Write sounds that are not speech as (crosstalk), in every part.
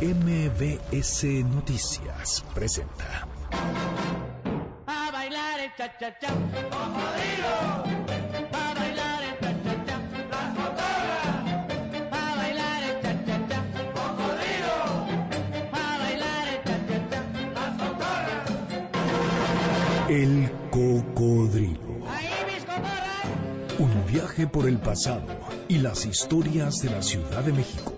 MBS Noticias presenta. A bailar el cha-cha-cha. Cocodrilo. A bailar el cha-cha-cha. Las cotorras. A bailar el cha-cha-cha. Cocodrilo. A bailar el cha-cha-cha. Las cotorras. El cocodrilo. Ahí mis cotorras. Un viaje por el pasado y las historias de la Ciudad de México.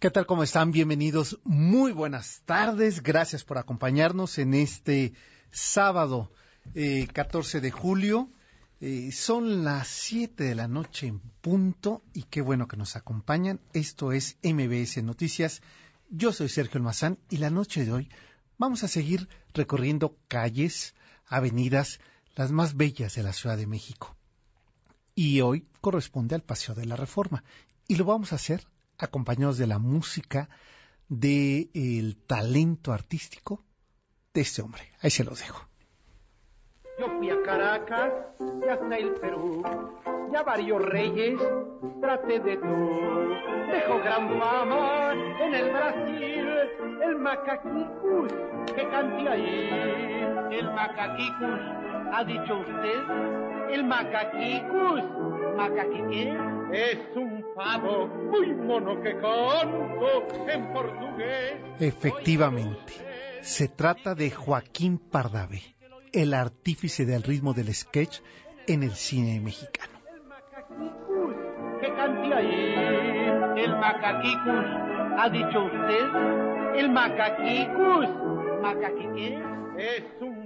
¿Qué tal? ¿Cómo están? Bienvenidos. Muy buenas tardes. Gracias por acompañarnos en este sábado eh, 14 de julio. Eh, son las 7 de la noche en punto y qué bueno que nos acompañan. Esto es MBS Noticias. Yo soy Sergio Almazán y la noche de hoy vamos a seguir recorriendo calles, avenidas, las más bellas de la Ciudad de México. Y hoy corresponde al Paseo de la Reforma. Y lo vamos a hacer acompañados de la música, del el talento artístico de este hombre. Ahí se los dejo. Yo fui a Caracas y hasta el Perú, ya varios reyes traté de tú. Dejó gran fama en el Brasil el macaquicus que cante ahí. El macaquicus, ¿ha dicho usted? El macaquicus, ¿macaquiqué? Es un pavo muy mono que canto en portugués. Efectivamente, se trata de Joaquín Pardavé, el artífice del ritmo del sketch en el cine mexicano. El macaquicus que cante ahí. El macaquicus, ¿ha dicho usted? El macaquicus, ¿macaquiqué? Es un.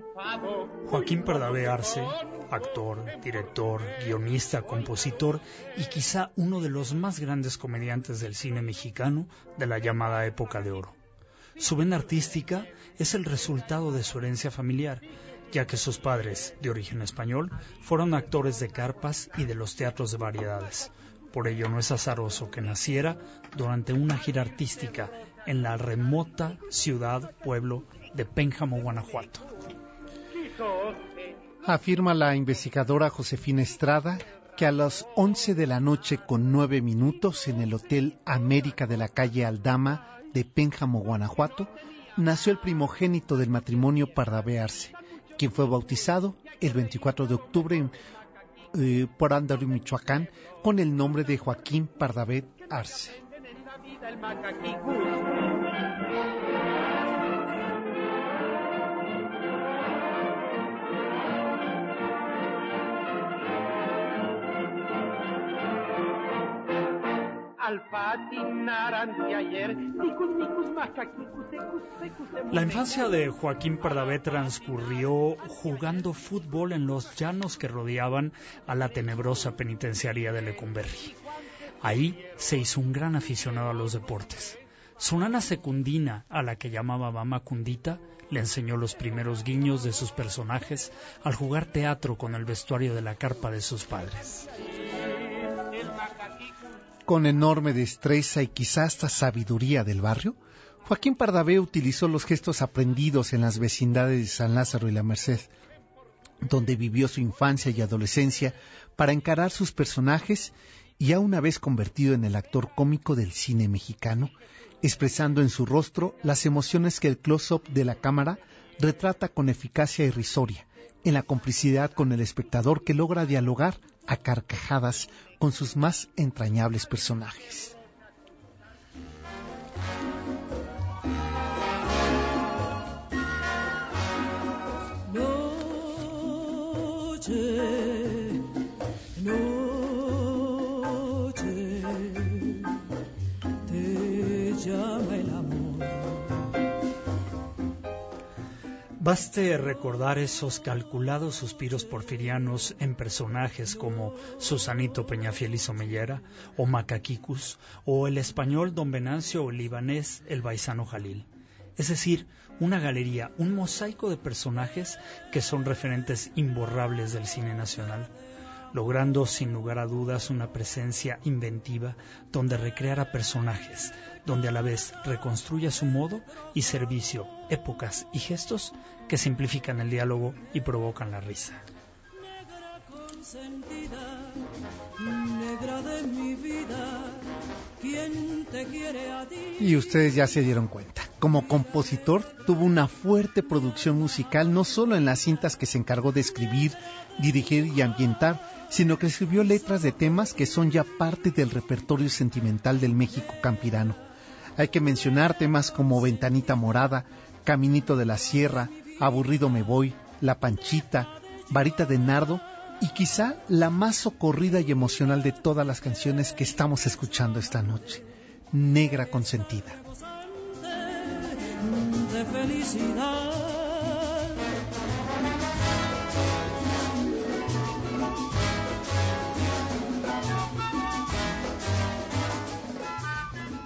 Joaquín Pardavé Arce, actor, director, guionista, compositor y quizá uno de los más grandes comediantes del cine mexicano de la llamada época de oro. Su vena artística es el resultado de su herencia familiar, ya que sus padres, de origen español, fueron actores de carpas y de los teatros de variedades. Por ello no es azaroso que naciera durante una gira artística en la remota ciudad, pueblo de Pénjamo, Guanajuato. Afirma la investigadora Josefina Estrada que a las 11 de la noche con nueve minutos en el Hotel América de la calle Aldama de Pénjamo, Guanajuato, nació el primogénito del matrimonio Pardavé Arce, quien fue bautizado el 24 de octubre eh, por Andaru, Michoacán, con el nombre de Joaquín Pardavé Arce. La infancia de Joaquín Pardavé transcurrió jugando fútbol en los llanos que rodeaban a la tenebrosa penitenciaría de Lecumberri. Ahí se hizo un gran aficionado a los deportes. Su nana secundina, a la que llamaba mamá Cundita, le enseñó los primeros guiños de sus personajes al jugar teatro con el vestuario de la carpa de sus padres. Con enorme destreza y quizá hasta sabiduría del barrio, Joaquín Pardavé utilizó los gestos aprendidos en las vecindades de San Lázaro y La Merced, donde vivió su infancia y adolescencia para encarar sus personajes y ya una vez convertido en el actor cómico del cine mexicano, expresando en su rostro las emociones que el close-up de la cámara retrata con eficacia irrisoria, en la complicidad con el espectador que logra dialogar a carcajadas con sus más entrañables personajes. Baste recordar esos calculados suspiros porfirianos en personajes como Susanito Peñafiel y Somellera, o Macaquicus, o el español Don Venancio o el libanés El Baisano Jalil. es decir, una galería, un mosaico de personajes que son referentes imborrables del cine nacional, logrando sin lugar a dudas una presencia inventiva donde recreara personajes, donde a la vez reconstruya su modo y servicio, épocas y gestos que simplifican el diálogo y provocan la risa. consentida, negra de mi vida, ¿quién te quiere a ti? Y ustedes ya se dieron cuenta. Como compositor tuvo una fuerte producción musical no solo en las cintas que se encargó de escribir, dirigir y ambientar, sino que escribió letras de temas que son ya parte del repertorio sentimental del México campirano. Hay que mencionar temas como Ventanita Morada, Caminito de la Sierra, Aburrido me voy, La Panchita, Varita de Nardo y quizá la más socorrida y emocional de todas las canciones que estamos escuchando esta noche, Negra Consentida. De felicidad.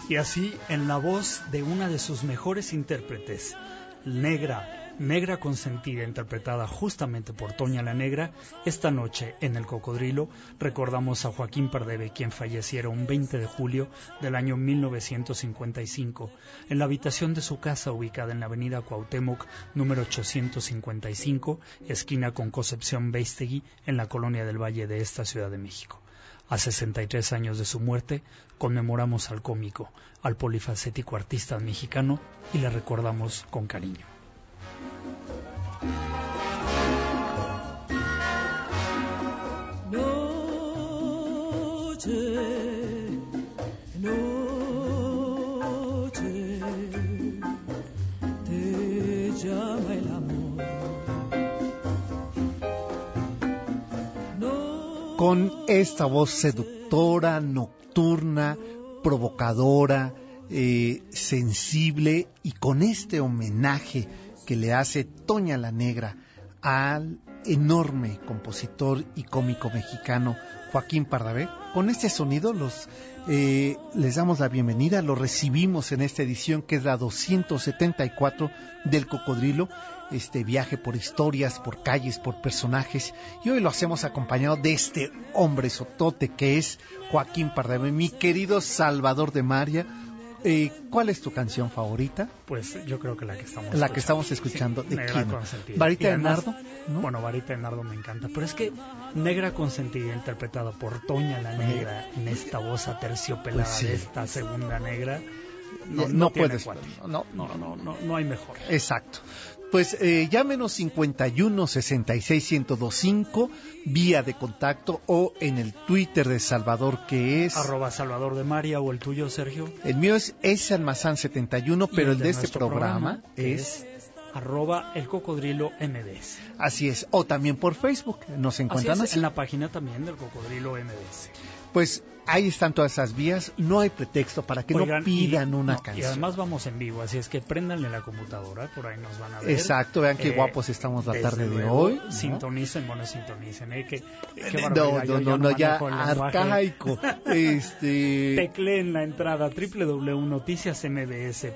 Y así, en la voz de una de sus mejores intérpretes, Negra, Negra Consentida, interpretada justamente por Toña la Negra, esta noche en El Cocodrilo recordamos a Joaquín Pardebe, quien falleciera un 20 de julio del año 1955, en la habitación de su casa ubicada en la avenida Cuauhtémoc, número 855, esquina con Concepción Beistegui, en la colonia del Valle de esta Ciudad de México. A 63 años de su muerte, conmemoramos al cómico, al polifacético artista mexicano y le recordamos con cariño. Con esta voz seductora, nocturna, provocadora, eh, sensible y con este homenaje que le hace Toña la Negra al enorme compositor y cómico mexicano Joaquín Pardavé. Con este sonido los eh, les damos la bienvenida, lo recibimos en esta edición que es la 274 del Cocodrilo, este viaje por historias, por calles, por personajes y hoy lo hacemos acompañado de este hombre sotote que es Joaquín Pardavé, mi querido Salvador de María. Eh, ¿Cuál es tu canción favorita? Pues yo creo que la que estamos La que estamos escuchando. Sí, ¿De Negra quién? Consentida. ¿Varita de Nardo? ¿No? Bueno, Varita de Nardo me encanta, pero es que Negra Consentida, interpretada por Toña la Negra, en esta voz aterciopelada Pues sí. de esta segunda negra, no, No no tiene puedes, no, no, no, no, no hay mejor. Exacto. Pues eh, llámenos 51 66 1025 vía de contacto o en el Twitter de Salvador que es Arroba Salvador de María o el tuyo, Sergio. el mío es S Almazán 71, Y pero el de este nuestro programa, que es arroba el cocodrilo así es, o también por Facebook, nos Así encuentran es, así. en la página también del cocodrilo MDS. Pues ahí están todas esas vías, no hay pretexto para que Oigan, no pidan y- una no, canción. Y además vamos en vivo, así es que préndanle la computadora, por ahí nos van a ver. Exacto, vean qué Eh, guapos estamos la tarde de hoy. Sintonicen, bueno, sintonicen, ¿eh? Que, No, no, no, no, ya arcaico. (laughs) Este, Tecleen la entrada www.noticiasmbs,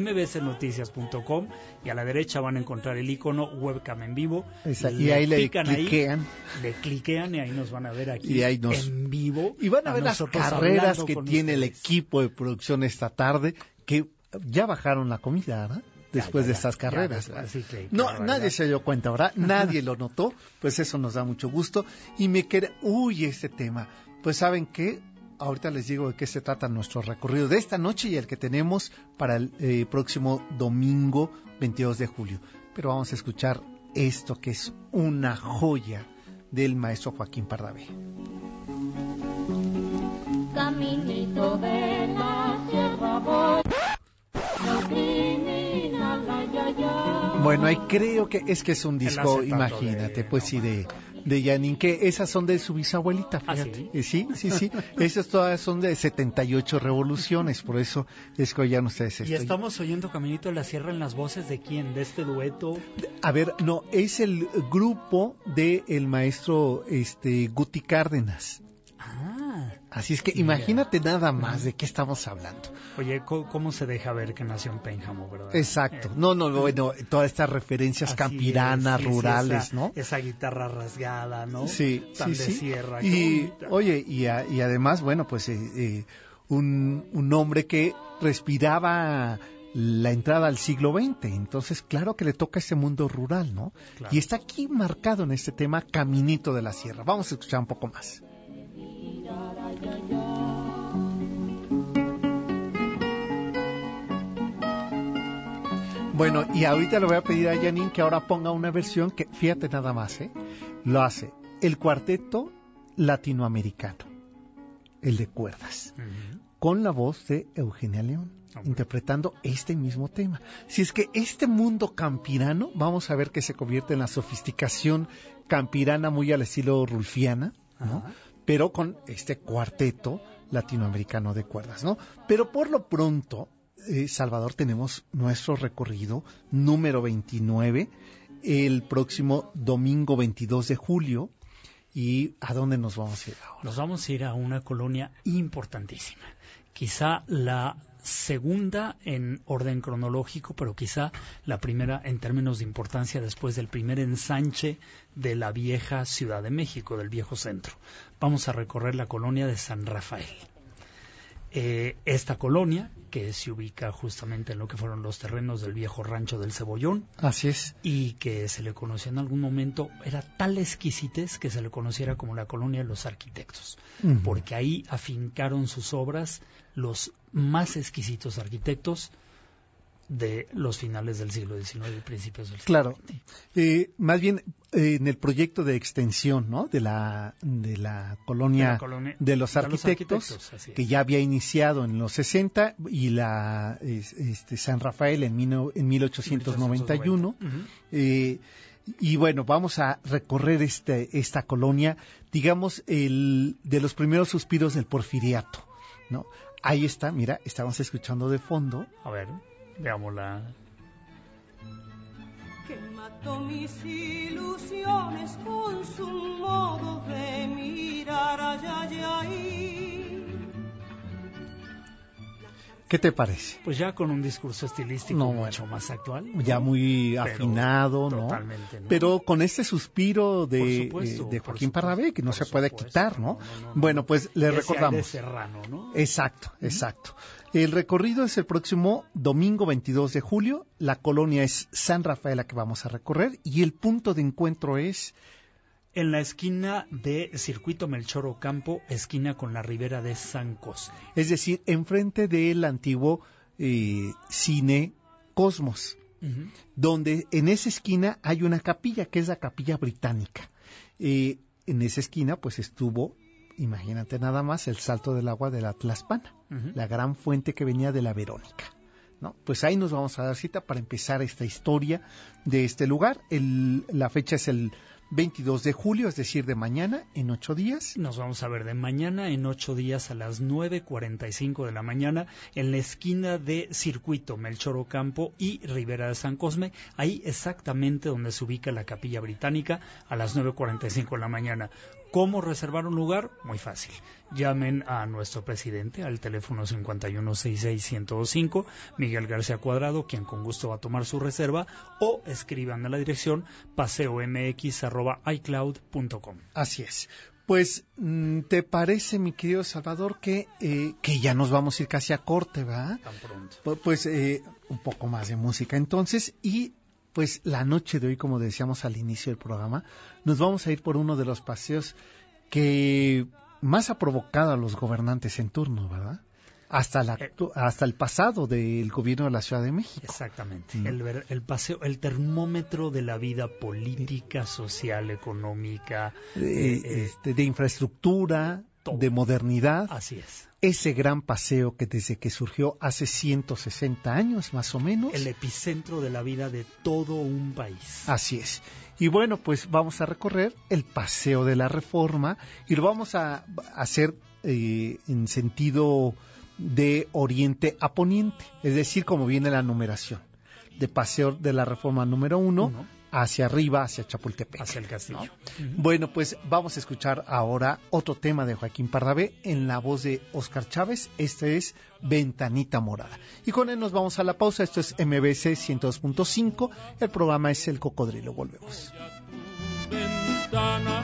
mbsnoticias.com y a la derecha van a encontrar el icono webcam en vivo. esa- y ahí le ahí, cliquean. le cliquean y ahí nos van a ver aquí Y ahí nos- en vivo. Y van a ver las carreras que tiene el equipo de producción esta tarde, que ya bajaron la comida, ¿verdad? Después ya, de estas carreras. sí, no, nadie se dio cuenta, ¿verdad? (laughs) Nadie lo notó, pues eso nos da mucho gusto. Y me queda, uy, este tema. Pues saben qué, ahorita les digo de qué se trata nuestro recorrido de esta noche y el que tenemos para el eh, próximo domingo 22 de julio. Pero vamos a escuchar esto que es una joya del maestro Joaquín Pardavé. Caminito de la sierra voy. Bueno, ahí creo que es que es un El disco, imagínate, de- pues sí, de, de Janine, que esas son de su bisabuelita, ¿Ah, fíjate. sí? Eh, sí, sí, sí. (laughs) Esas todas son de 78 revoluciones, por eso es que oigan ustedes Y esto. estamos oyendo Caminito de la Sierra en las voces de quién, de este dueto. A ver, no, es el grupo de el maestro este Guti Cárdenas. Ah, Así es que imagínate nada más de qué estamos hablando. Oye, ¿cómo, cómo se deja ver que nació en Pénjamo, verdad? Exacto. Eh, No, no, bueno, todas estas referencias campiranas, es, rurales, esa- ¿no? Esa guitarra rasgada, ¿no? Sí, Tan sí, de sí. sierra. Y, oye, y, a- y además, bueno, pues eh, eh, un, un hombre que respiraba la entrada al siglo XX, entonces claro que le toca ese mundo rural, ¿no? Claro. Y está aquí marcado en este tema Caminito de la Sierra. Vamos a escuchar un poco más. Bueno, y ahorita le voy a pedir a Janine que ahora ponga una versión que, fíjate nada más, ¿eh? Lo hace el cuarteto latinoamericano, el de cuerdas, con la voz de Eugenia León, Hombre. interpretando este mismo tema. Si es que este mundo campirano, vamos a ver que se convierte en la sofisticación campirana muy al estilo rulfiana, ¿no? Pero con este cuarteto latinoamericano de cuerdas, ¿no? Pero por lo pronto, eh, Salvador, tenemos nuestro recorrido número 29 el próximo domingo 22 de julio. ¿Y a dónde nos vamos a ir ahora? Nos vamos a ir a una colonia importantísima. Quizá la segunda en orden cronológico, pero quizá la primera en términos de importancia después del primer ensanche de la vieja Ciudad de México, del viejo centro. Vamos a recorrer la colonia de San Rafael. Eh, esta colonia, que se ubica justamente en lo que fueron los terrenos del viejo rancho del Cebollón, Así es. y que se le conoció en algún momento, era tal exquisitez que se le conociera como la colonia de los arquitectos, porque ahí afincaron sus obras los más exquisitos arquitectos de los finales del siglo XIX y principios del siglo Claro. XX. Eh, más bien eh, en el proyecto de extensión, ¿no? De la, de la colonia De la colonia- de los arquitectos, que ya había iniciado en los 60 y la es- este, San Rafael en, mil- en 1891. Ujú. Eh, y bueno, vamos a recorrer este, esta colonia, digamos, el, de los primeros suspiros del porfiriato, ¿no? Ahí está, mira, estamos escuchando de fondo. A ver, veámosla. que mató mis ilusiones con su modo de mirar allá allá ahí. ¿Qué te parece? Pues ya con un discurso estilístico No, mucho más actual. Ya ¿no? muy Pero afinado, ¿no? Totalmente, ¿no? Pero con este suspiro de, Por supuesto, eh, de Joaquín supuesto, Pardavé, que no se puede supuesto, quitar, ¿no? no, no, no, bueno, pues le Ese recordamos. aire serrano, ¿no? Exacto, exacto. El recorrido es el próximo domingo 22 de julio. La colonia es San Rafael la que vamos a recorrer y el punto de encuentro es En la esquina de Circuito Melchor Ocampo, esquina con la ribera de San Cosme. Es decir, enfrente del antiguo eh, cine Cosmos, donde en esa esquina hay una capilla, que es la capilla británica. Eh, en esa esquina, pues estuvo, imagínate nada más, el salto del agua de la Tlaspana, la gran fuente que venía de la Verónica. ¿no? Pues ahí nos vamos a dar cita para empezar esta historia de este lugar. El- la fecha es el 22 de julio, es decir, de mañana, en ocho días. Nos vamos a ver de mañana en ocho días a las 9.45 de la mañana en la esquina de Circuito Melchor Ocampo y Ribera de San Cosme, ahí exactamente donde se ubica la Capilla Británica a las 9.45 de la mañana. ¿Cómo reservar un lugar? Muy fácil. Llamen a nuestro presidente al teléfono 5166-1025, Miguel García Cuadrado, quien con gusto va a tomar su reserva, o escriban a la dirección paseomx.icloud.com. Así es. Pues, mm, ¿te parece, mi querido Salvador, que, eh, que ya nos vamos a ir casi a corte, ¿verdad? Tan pronto. Pu- Pues eh, un poco más de música entonces y pues la noche de hoy, como decíamos al inicio del programa, nos vamos a ir por uno de los paseos que más ha provocado a los gobernantes en turno, ¿verdad? Hasta, la, Eh. hasta el pasado del gobierno de la Ciudad de México. Exactamente. Mm. El, paseo, el termómetro de la vida política, social, económica. De, eh, eh, este, de infraestructura, todo. de modernidad. así es. Ese gran paseo que desde que surgió hace 160 años más o menos. El epicentro de la vida de todo un país. Así es. Y bueno, pues vamos a recorrer el Paseo de la Reforma y lo vamos a hacer eh, en sentido de oriente a poniente, es decir, como viene la numeración. De Paseo de la Reforma número uno, Uno. Hacia arriba, hacia Chapultepec. hacia el castillo. Bueno, pues vamos a escuchar ahora otro tema de Joaquín Pardavé en la voz de Oscar Chávez. Este es Ventanita Morada. Y con él nos vamos a la pausa. Esto es MBC 102.5. El programa es El Cocodrilo. Volvemos. ventana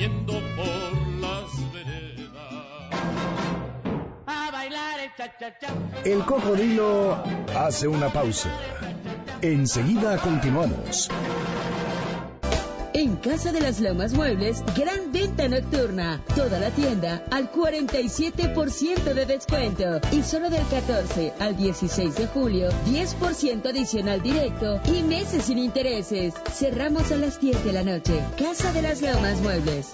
corriendo por las veredas A bailar el cha-cha-cha. El cocodrilo hace una pausa. Enseguida continuamos. Casa de las Lomas Muebles, gran venta nocturna. Toda la tienda al 47% de descuento. Y solo del 14 al 16 de julio, 10% adicional directo y meses sin intereses. Cerramos a las 10 de la noche. Casa de las Lomas Muebles.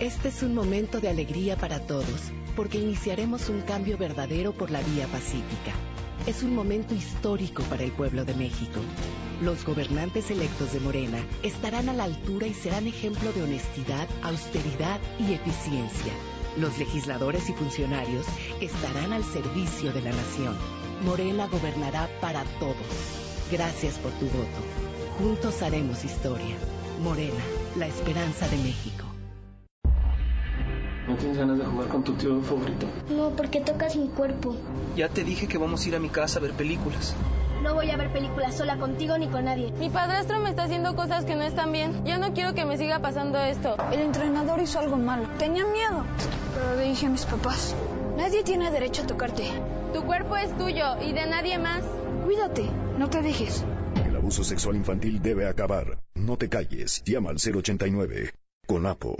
Este es un momento de alegría para todos, porque iniciaremos un cambio verdadero por la vía pacífica. Es un momento histórico para el pueblo de México. Los gobernantes electos de Morena estarán a la altura y serán ejemplo de honestidad, austeridad y eficiencia. Los legisladores y funcionarios estarán al servicio de la nación. Morena gobernará para todos. Gracias por tu voto. Juntos haremos historia. Morena, la esperanza de México. ¿No tienes ganas de jugar con tu tío favorito? No, porque tocas mi cuerpo. Ya te dije que vamos a ir a mi casa a ver películas. No voy a ver películas sola contigo ni con nadie. Mi padrastro me está haciendo cosas que no están bien. Ya no quiero que me siga pasando esto. El entrenador hizo algo malo. Tenía miedo. Pero le dije a mis papás, nadie tiene derecho a tocarte. Tu cuerpo es tuyo y de nadie más. Cuídate, no te dejes. El abuso sexual infantil debe acabar. No te calles. Llama al 089. Con Apo.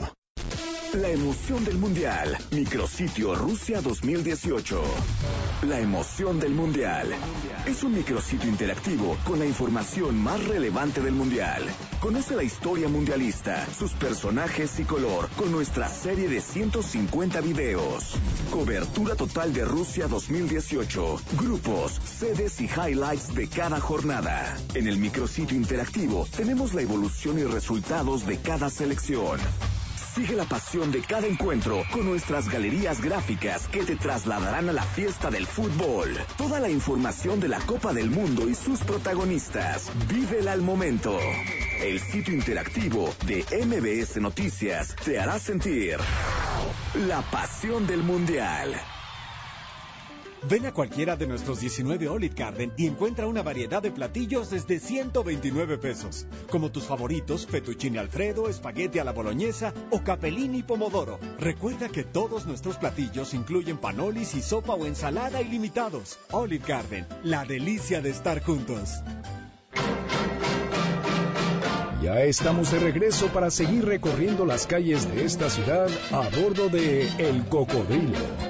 La emoción del Mundial. Micrositio Rusia 2018. La emoción del Mundial. Es un micrositio interactivo con la información más relevante del Mundial. Conoce la historia mundialista, sus personajes y color con nuestra serie de 150 videos. Cobertura total de Rusia 2018. Grupos, sedes y highlights de cada jornada. En el micrositio interactivo tenemos la evolución y resultados de cada selección. Sigue la pasión de cada encuentro con nuestras galerías gráficas que te trasladarán a la fiesta del fútbol. Toda la información de la Copa del Mundo y sus protagonistas. Vívela al momento. El sitio interactivo de MBS Noticias te hará sentir la pasión del Mundial. Ven a cualquiera de nuestros 19 Olive Garden y encuentra una variedad de platillos desde 129 pesos, como tus favoritos fettuccine alfredo, espagueti a la boloñesa o capellini pomodoro. Recuerda que todos nuestros platillos incluyen panolis y sopa o ensalada ilimitados. Olive Garden, la delicia de estar juntos. Ya estamos de regreso para seguir recorriendo las calles de esta ciudad a bordo de El Cocodrilo.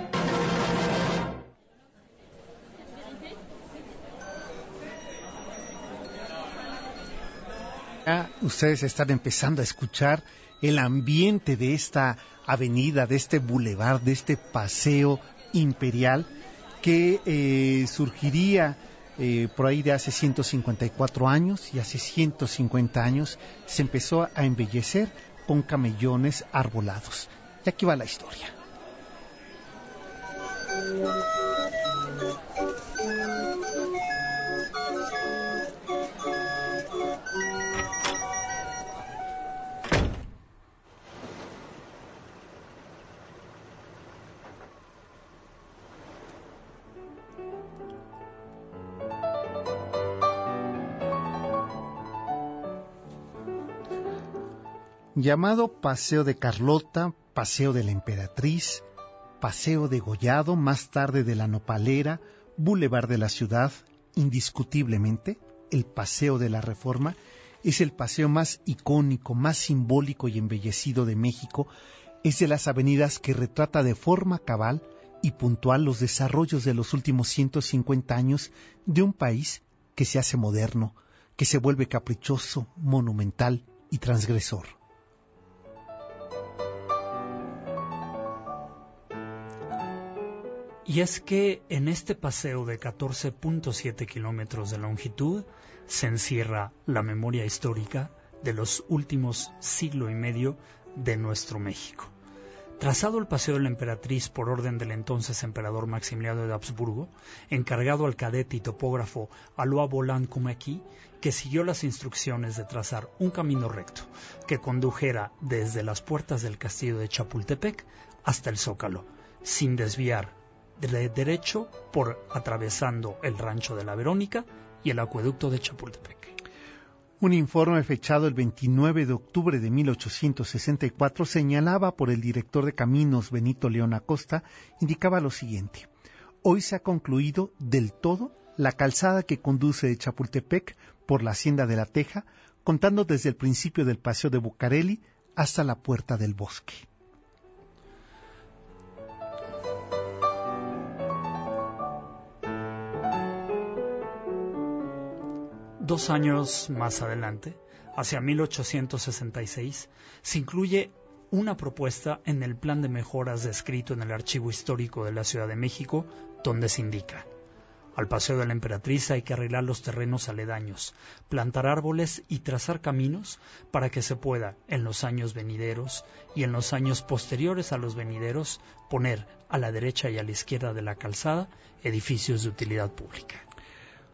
Ustedes están empezando a escuchar el ambiente de esta avenida, de este bulevar, de este paseo imperial que eh, surgiría eh, por ahí de hace 154 años y hace 150 años se empezó a embellecer con camellones arbolados. Y aquí va la historia. Llamado Paseo de Carlota, Paseo de la Emperatriz, Paseo de Gollado, más tarde de la Nopalera, Boulevard de la Ciudad, indiscutiblemente, el Paseo de la Reforma, es el paseo más icónico, más simbólico y embellecido de México, es de las avenidas que retrata de forma cabal y puntual los desarrollos de los últimos 150 años de un país que se hace moderno, que se vuelve caprichoso, monumental y transgresor. Y es que en este paseo de 14.7 kilómetros de longitud se encierra la memoria histórica de los últimos siglo y medio de nuestro México. Trazado el paseo de la emperatriz por orden del entonces emperador Maximiliano de Habsburgo, encargado al cadete y topógrafo Alois Volant Kumaki, que siguió las instrucciones de trazar un camino recto que condujera desde las puertas del castillo de Chapultepec hasta el Zócalo, sin desviar de derecho por atravesando el rancho de la Verónica y el acueducto de Chapultepec. Un informe fechado el 29 de octubre de 1864 señalaba por el director de caminos Benito León Acosta, indicaba lo siguiente. Hoy se ha concluido del todo la calzada que conduce de Chapultepec por la Hacienda de la Teja, contando desde el principio del Paseo de Bucareli hasta la Puerta del Bosque. Dos años más adelante, hacia 1866, se incluye una propuesta en el plan de mejoras descrito en el Archivo Histórico de la Ciudad de México, donde se indica al Paseo de la Emperatriz hay que arreglar los terrenos aledaños, plantar árboles y trazar caminos para que se pueda, en los años venideros y en los años posteriores a los venideros, poner a la derecha y a la izquierda de la calzada edificios de utilidad pública.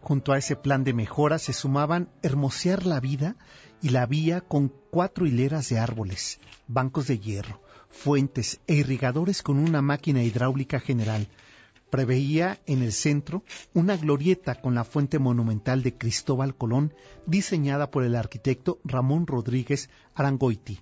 Junto a ese plan de mejora se sumaban hermosear la vida y la vía con cuatro hileras de árboles, bancos de hierro, fuentes e irrigadores con una máquina hidráulica general. Preveía en el centro una glorieta con la fuente monumental de Cristóbal Colón, diseñada por el arquitecto Ramón Rodríguez Arangoiti.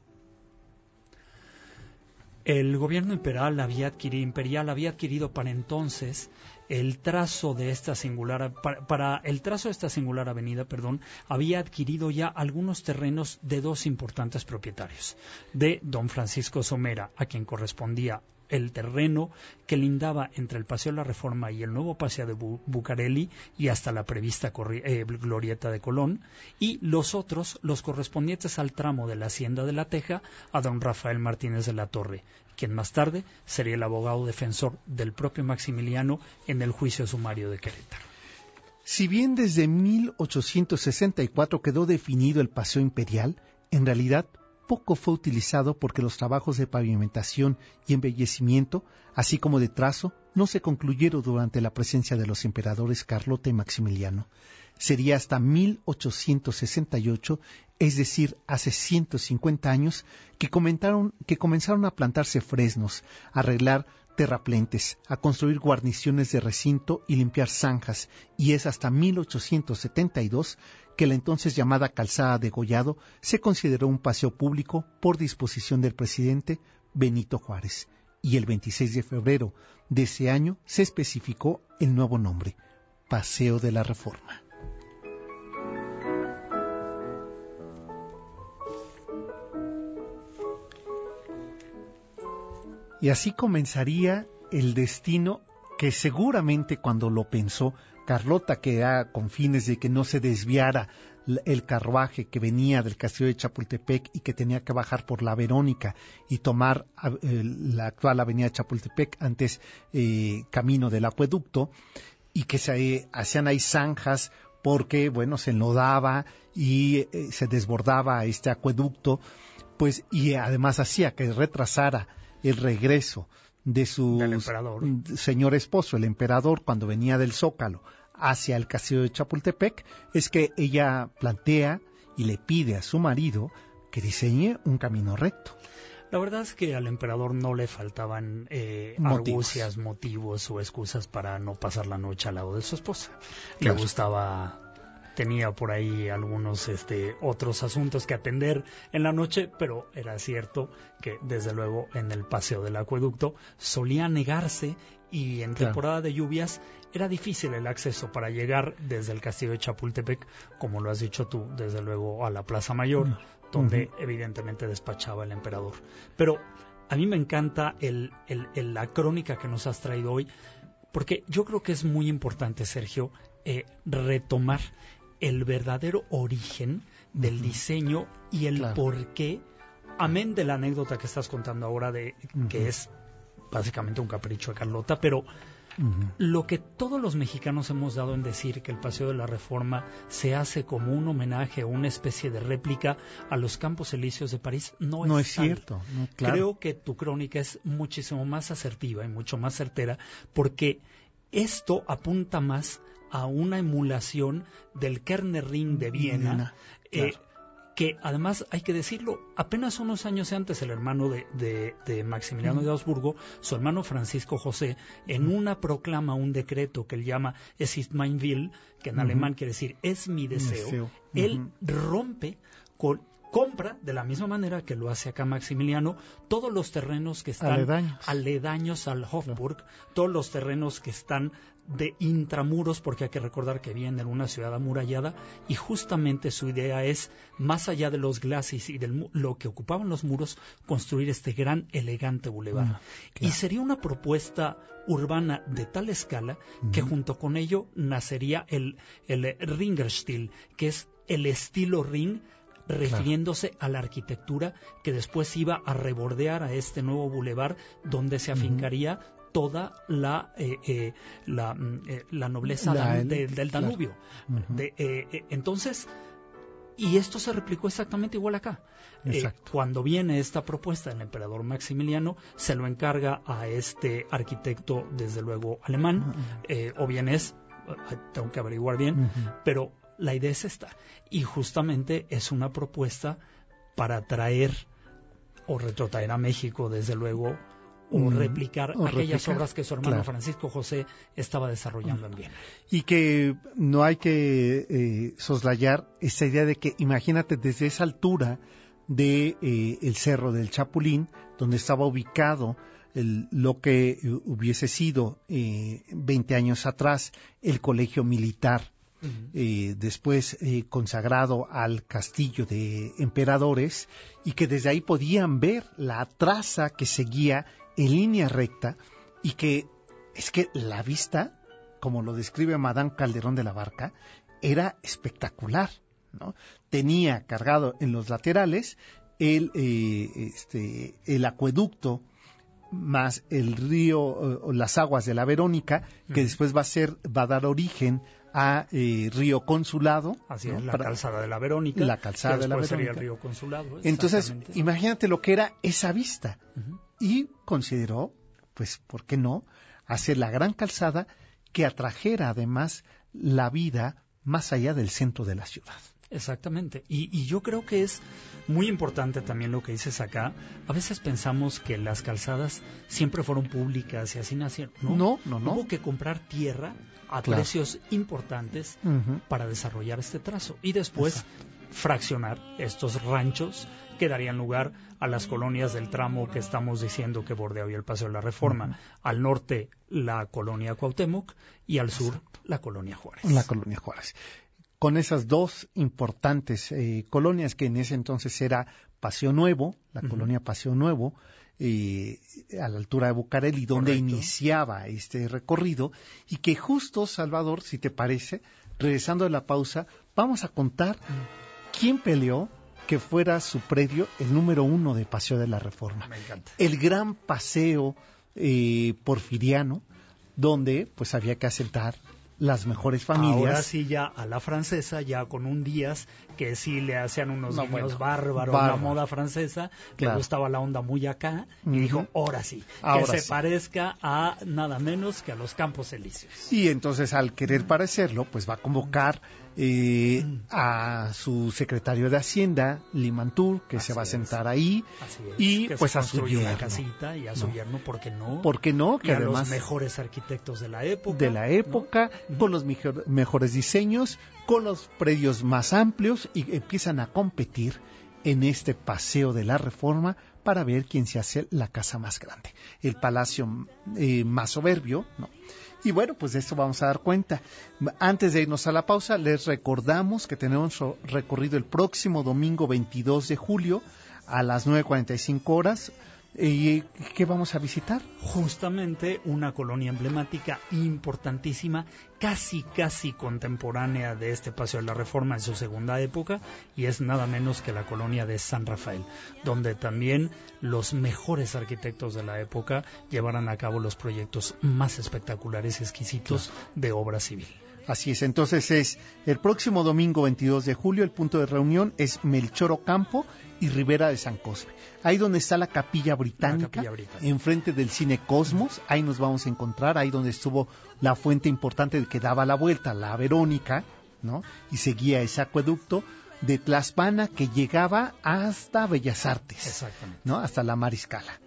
El gobierno imperial había adquirido, imperial había adquirido para entonces el trazo de esta singular para, para, el trazo de esta singular avenida, perdón, había adquirido ya algunos terrenos de dos importantes propietarios, de don Francisco Somera, a quien correspondía el terreno que lindaba entre el Paseo de la Reforma y el nuevo Paseo de Bu Bucareli y hasta la prevista eh, Glorieta de Colón, y los otros, los correspondientes al tramo de la Hacienda de la Teja, a don Rafael Martínez de la Torre, quien más tarde sería el abogado defensor del propio Maximiliano en el juicio sumario de Querétaro. Si bien desde 1864 quedó definido el Paseo Imperial, en realidad poco fue utilizado porque los trabajos de pavimentación y embellecimiento, así como de trazo, no se concluyeron durante la presencia de los emperadores Carlota y Maximiliano. Sería hasta 1868, es decir, hace 150 años, que, que comenzaron a plantarse fresnos, a arreglar terraplentes, a construir guarniciones de recinto y limpiar zanjas, y es hasta 1872 que la entonces llamada Calzada de Gollado se consideró un paseo público por disposición del presidente Benito Juárez, y el 26 de febrero de ese año se especificó el nuevo nombre, Paseo de la Reforma. Y así comenzaría el destino que seguramente cuando lo pensó Carlota, que era con fines de que no se desviara el carruaje que venía del castillo de Chapultepec y que tenía que bajar por la Verónica y tomar la actual avenida Chapultepec, antes eh, camino del acueducto, y que se hacían ahí zanjas porque, bueno, se enlodaba y eh, se desbordaba este acueducto, pues, y además hacía que retrasara el regreso de su señor esposo, el emperador, cuando venía del Zócalo hacia el castillo de Chapultepec, es que ella plantea y le pide a su marido que diseñe un camino recto. La verdad es que al emperador no le faltaban eh, motivos. argucias, motivos o excusas para no pasar la noche al lado de su esposa. Claro. Le gustaba tenía por ahí algunos este, otros asuntos que atender en la noche, pero era cierto que desde luego en el paseo del acueducto solía negarse y en temporada de lluvias era difícil el acceso para llegar desde el castillo de Chapultepec, como lo has dicho tú, desde luego a la Plaza Mayor, mm. donde evidentemente despachaba el emperador. Pero a mí me encanta el, el, la crónica que nos has traído hoy, porque yo creo que es muy importante, Sergio, eh, retomar el verdadero origen del diseño y el por qué, amén de la anécdota que estás contando ahora de que es básicamente un capricho de Carlota, pero lo que todos los mexicanos hemos dado en decir que el Paseo de la Reforma se hace como un homenaje o una especie de réplica a los Campos Elíseos de París no, No es, cierto, no, claro. Creo que tu crónica es muchísimo más asertiva y mucho más certera porque esto apunta más a una emulación del Kerner Ring de Viena, Viena, eh, que además hay que decirlo, apenas unos años antes el hermano de, de- de Maximiliano de Habsburgo, su hermano Francisco José, en una proclama un decreto que él llama Es ist mein Will, que en alemán quiere decir es mi deseo, Deseo. él rompe con compra de la misma manera que lo hace acá Maximiliano todos los terrenos que están Aledaños. aledaños al Hofburg, todos los terrenos que están de intramuros, porque hay que recordar que viene en una ciudad amurallada, y justamente su idea es, más allá de los glacis y de lo que ocupaban los muros, construir este gran, elegante bulevar. Mm, Y sería una propuesta urbana de tal escala que junto con ello nacería el, el Ringerstil, que es el estilo ring refiriéndose a la arquitectura que después iba a rebordear a este nuevo bulevar donde se afincaría toda la, eh, eh, la, mm, eh, la nobleza La- dan- de- del claro. Danubio. De, eh, entonces, y esto se replicó exactamente igual acá. Eh, cuando viene esta propuesta del emperador Maximiliano, se lo encarga a este arquitecto, desde luego alemán, eh, o bien es, tengo que averiguar bien, pero la idea es esta. Y justamente es una propuesta para traer o retrotraer a México, desde luego, o Mm, replicar o aquellas replicar, obras que su hermano claro. Francisco José estaba desarrollando en Viena. Y que no hay que eh, soslayar esa idea de que, imagínate, desde esa altura de eh, el cerro del Chapulín, donde estaba ubicado el- lo que eh, hubiese sido eh, 20 años atrás el colegio militar, eh, después eh, consagrado al castillo de emperadores, y que desde ahí podían ver la traza que seguía en línea recta y que es que la vista, como lo describe Madame Calderón de la Barca, era espectacular. ¿no? Tenía cargado en los laterales el, eh, este, el acueducto más el río eh, o las aguas de la Verónica, que después va a ser, va a dar origen a eh, Río Consulado. Así ¿no? es, la Para- calzada de la Verónica. La calzada de la después sería el Verónica. río Consulado. Entonces, imagínate lo que era esa vista. Y consideró, pues, ¿por qué no?, hacer la gran calzada que atrajera además la vida más allá del centro de la ciudad. Exactamente. Y, y yo creo que es muy importante también lo que dices acá. A veces pensamos que las calzadas siempre fueron públicas y así nacieron. No, No, no, no. Hubo que comprar tierra a Claro. precios importantes para desarrollar este trazo y después fraccionar estos ranchos que darían lugar a las colonias del tramo que estamos diciendo que bordea hoy el Paseo de la Reforma. Al norte la colonia Cuauhtémoc y al sur la colonia Juárez. La colonia Juárez. Con esas dos importantes eh, colonias que en ese entonces era Paseo Nuevo, la colonia Paseo Nuevo, eh, a la altura de Bucareli, donde Correcto. iniciaba este recorrido, y que justo, Salvador, si te parece, regresando de la pausa, vamos a contar quién peleó que fuera su predio el número uno de Paseo de la Reforma. Me encanta. El gran paseo eh, porfiriano, donde pues había que asentar las mejores familias. Ahora sí ya a la francesa, ya con un Díaz que sí le hacían unos No, bueno, bárbaros, bárbaro. la moda francesa, Claro. le gustaba la onda muy acá, y dijo, ahora sí, Ahora que se parezca a nada menos que a los Campos Elíseos. Y entonces al querer parecerlo, pues va a convocar eh, a su secretario de Hacienda, Limantur, que se va a es. sentar ahí, y que pues a su yerno. casita y a su No. yerno, ¿por qué no? ¿Por qué no? y Que a además los mejores arquitectos de la época. de la época, con los mejor- mejores diseños, con los predios más amplios y empiezan a competir en este paseo de la reforma para ver quién se hace la casa más grande, el palacio eh, más soberbio, ¿no? Y bueno, pues de esto vamos a dar cuenta. Antes de irnos a la pausa, les recordamos que tenemos recorrido el próximo domingo 22 de julio a las 9.45 horas ¿Y qué vamos a visitar? Justamente una colonia emblemática importantísima, casi casi contemporánea de este Paseo de la Reforma en su segunda época, y es nada menos que la colonia de San Rafael, donde también los mejores arquitectos de la época llevarán a cabo los proyectos más espectaculares y exquisitos de obra civil. Así es, entonces es el próximo domingo 22 de julio, el punto de reunión es Melchor Ocampo y Rivera de San Cosme. Ahí donde está la capilla británica, capilla británica. enfrente del cine Cosmos, ahí nos vamos a encontrar, ahí donde estuvo la fuente importante que daba la vuelta, la Verónica, ¿no? Y seguía ese acueducto de Tlaspana que llegaba hasta Bellas Artes, Exactamente. ¿no? Hasta la Mariscala.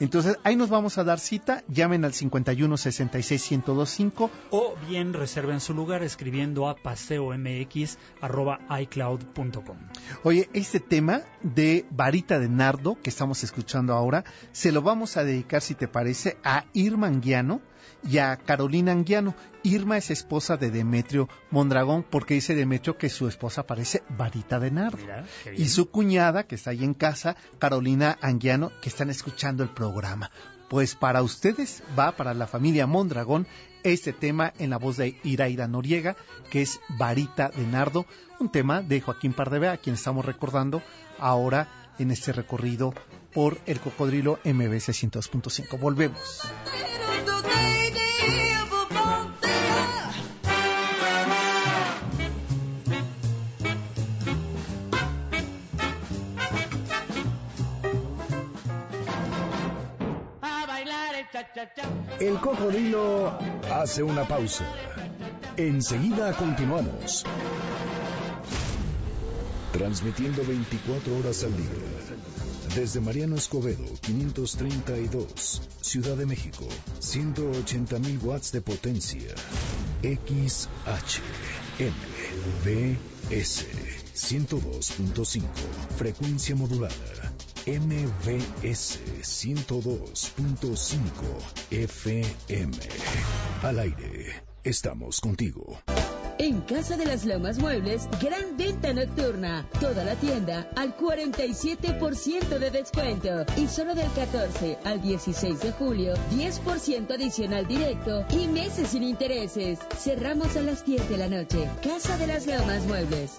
Entonces, ahí nos vamos a dar cita, llamen al 51 66 1025 O bien reserven su lugar escribiendo a paseomx.icloud.com. Oye, este tema de Varita de Nardo que estamos escuchando ahora, se lo vamos a dedicar, si te parece, a Irma Anguiano y a Carolina Anguiano. Irma es esposa de Demetrio Mondragón porque dice Demetrio que su esposa parece Varita de Nardo. Mira. Y su cuñada, que está ahí en casa, Carolina Anguiano, que están escuchando el programa. Pues para ustedes va para la familia Mondragón este tema en la voz de Iraida Noriega, que es Varita de Nardo, un tema de Joaquín Pardevea, a quien estamos recordando ahora en este recorrido por el cocodrilo MBC 102.5. Volvemos. El cocodrilo hace una pausa. Enseguida continuamos. Transmitiendo 24 horas al día. Desde Mariano Escobedo, 532, Ciudad de México, 180.000 watts de potencia. XH, MBS, 102.5, frecuencia modulada. MBS 102.5 FM. Al aire, estamos contigo. En Casa de las Lomas Muebles, gran venta nocturna. Toda la tienda al 47% de descuento. Y solo del 14 al 16 de julio, 10% adicional directo y meses sin intereses. Cerramos a las 10 de la noche. Casa de las Lomas Muebles.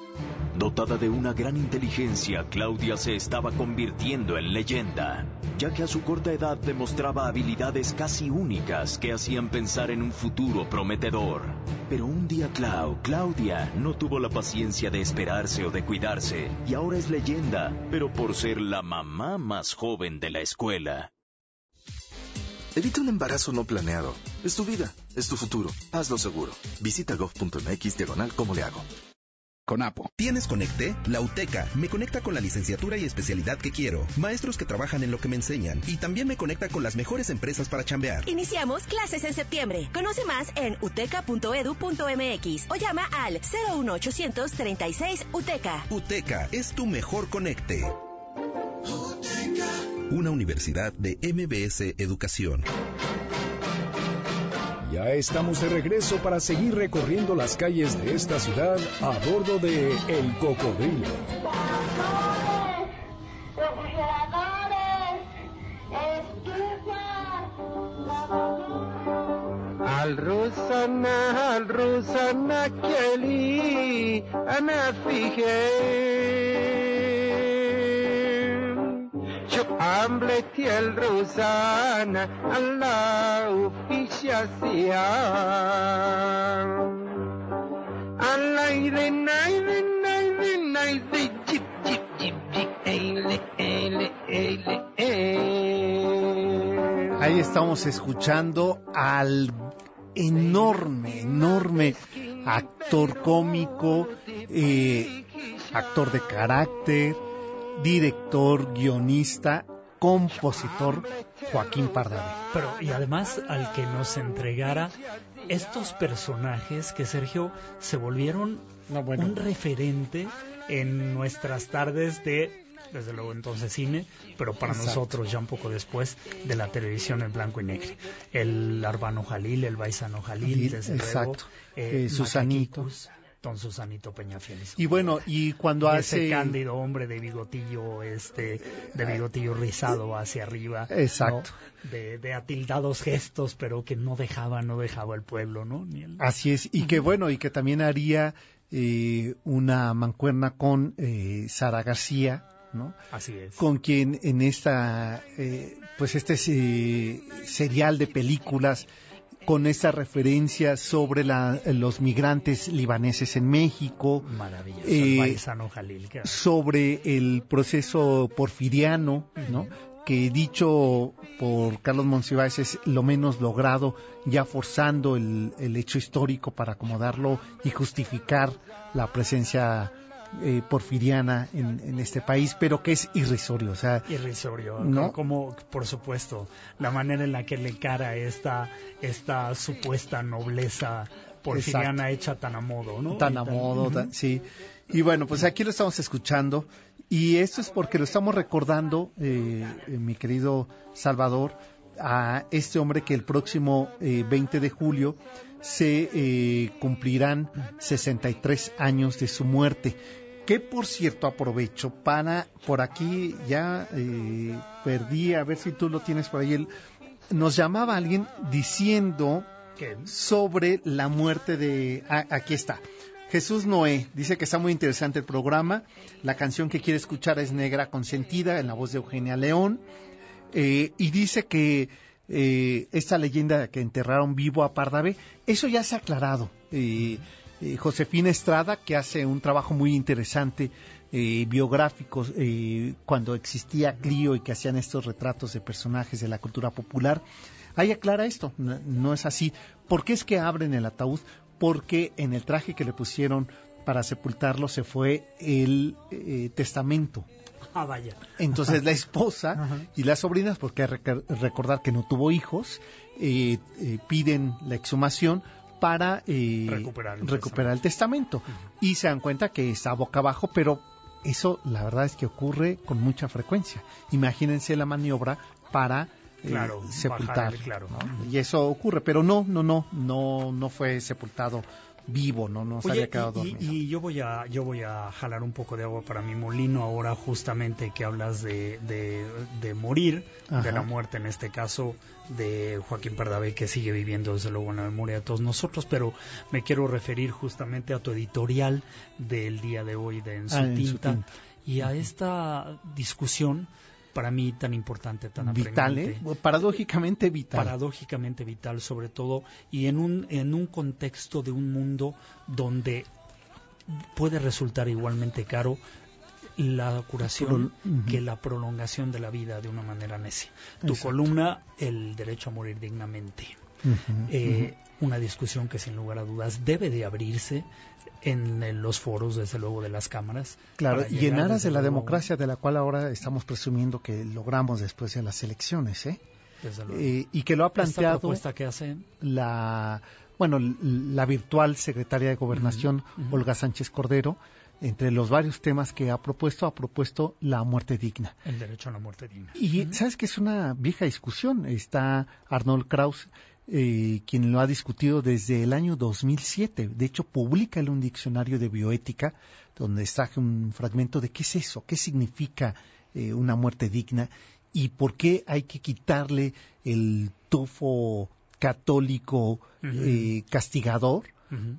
Dotada de una gran inteligencia, Claudia se estaba convirtiendo en leyenda, ya que a su corta edad demostraba habilidades casi únicas que hacían pensar en un futuro prometedor. Pero un día Clau, Claudia, no tuvo la paciencia de esperarse o de cuidarse, y ahora es leyenda, pero por ser la mamá más joven de la escuela. Evita un embarazo no planeado. Es tu vida, es tu futuro. Hazlo seguro. Visita gov.mx diagonal como le hago. Conapo. ¿Tienes Conecte? La UTECA me conecta con la licenciatura y especialidad que quiero, maestros que trabajan en lo que me enseñan y también me conecta con las mejores empresas para chambear. Iniciamos clases en septiembre. Conoce más en uteca.edu.mx o llama al 01800 36 UTECA. UTECA es tu mejor conecte. Una universidad de MBS Educación. Ya estamos de regreso para seguir recorriendo las calles de esta ciudad a bordo de El Cocodrilo. Rusana keli, ana fije. Yo hambre tiel rusana, alla oficiacia. Alla ide naide naide naide jip jip jip jip eile eile eile eile. Ahí estamos escuchando al enorme, enorme actor cómico, eh, actor de carácter, director, guionista, compositor Joaquín Pardavé. Pero, y además al que nos entregara estos personajes que Sergio se volvieron un referente en nuestras tardes de desde luego entonces cine, pero para Exacto. nosotros ya un poco después de la televisión en blanco y negro. El Arbano Jalil, el Baisano Jalil, desde exacto. luego. Eh, Susanito. Don Susanito Peñafiel. Y bueno, y cuando Y hace... ese cándido hombre de bigotillo, este, de bigotillo rizado hacia arriba. Exacto. ¿no? De, de atildados gestos, pero que no dejaba, no dejaba el pueblo, ¿no? Ni el- Así es, y que bueno, y que también haría eh, una mancuerna con eh, Sara García, ¿no? Así es. Con quien en esta, eh, pues este eh, serial de películas, con esta referencia sobre la- los migrantes libaneses en México, Maravilloso. eh, el Jalil. sobre el proceso porfiriano, ¿no? que dicho por Carlos Monsiváis es lo menos logrado, ya forzando el, el hecho histórico para acomodarlo y justificar la presencia eh, porfiriana en, en este país, pero que es irrisorio. O sea, irrisorio, ¿no? Como, por supuesto, la manera en la que le cara esta, esta supuesta nobleza porfiriana hecha tan a modo, ¿no? tan a modo, tan- sí. Y bueno, pues aquí lo estamos escuchando y esto es porque lo estamos recordando, eh, mi querido Salvador, a este hombre que el próximo eh, 20 de julio se eh, cumplirán 63 años de su muerte. Que por cierto aprovecho para, por aquí ya eh, perdí, a ver si tú lo tienes por ahí, el- nos llamaba alguien diciendo ¿Qué? sobre la muerte de... ah, aquí está. Jesús Noé dice que está muy interesante el programa. La canción que quiere escuchar es Negra Consentida, en la voz de Eugenia León. Eh, y dice que eh, esta leyenda que enterraron vivo a Pardavé, eso ya se ha aclarado. Eh, eh, Josefina Estrada, que hace un trabajo muy interesante, eh, biográficos, eh, cuando existía Clio y que hacían estos retratos de personajes de la cultura popular, ahí aclara esto, no, es así. ¿Por qué es que abren el ataúd? Porque en el traje que le pusieron para sepultarlo se fue el testamento. (laughs) Ah, vaya. Entonces la esposa (laughs) y las sobrinas, porque hay que recordar que no tuvo hijos, eh, eh, piden la exhumación para eh, Recuperar el recuperar el testamento. Y se dan cuenta que está boca abajo, pero eso la verdad es que ocurre con mucha frecuencia. Imagínense la maniobra para eh, Claro, sepultar. bajar el- claro. Y eso ocurre, pero no, no, no, no, no fue sepultado vivo, no, no se Oye, había quedado y, y- dormido. y yo voy a yo voy a jalar un poco de agua para mi molino ahora justamente que hablas de, de, de morir, de la muerte en este caso de Joaquín Pardavé que sigue viviendo desde luego en la memoria de todos nosotros, pero me quiero referir justamente a tu editorial del día de hoy de En su, Ah, En su tinta, tinta. y a esta discusión para mí tan importante, tan Vital, ¿eh? Paradójicamente vital. paradójicamente vital sobre todo y en un en un contexto de un mundo donde puede resultar igualmente caro la curación que la prolongación de la vida de una manera necia. Tu Exacto. columna El derecho a morir dignamente. Eh, Una discusión que sin lugar a dudas debe de abrirse en, en los foros, desde luego, de las cámaras. Claro, y en aras de la luego, democracia de la cual ahora estamos presumiendo que logramos después de las elecciones, ¿eh? desde luego. Eh, y que lo ha planteado propuesta que hacen la, bueno, la virtual secretaria de Gobernación. Olga Sánchez Cordero, entre los varios temas que ha propuesto, ha propuesto la muerte digna. el derecho a la muerte digna. Y sabes que es una vieja discusión. Está Arnold Kraus, eh, quien lo ha discutido desde el año 2007. De hecho, publica él un diccionario de bioética donde está un fragmento de qué es eso, qué significa eh, una muerte digna y por qué hay que quitarle el tufo católico eh, castigador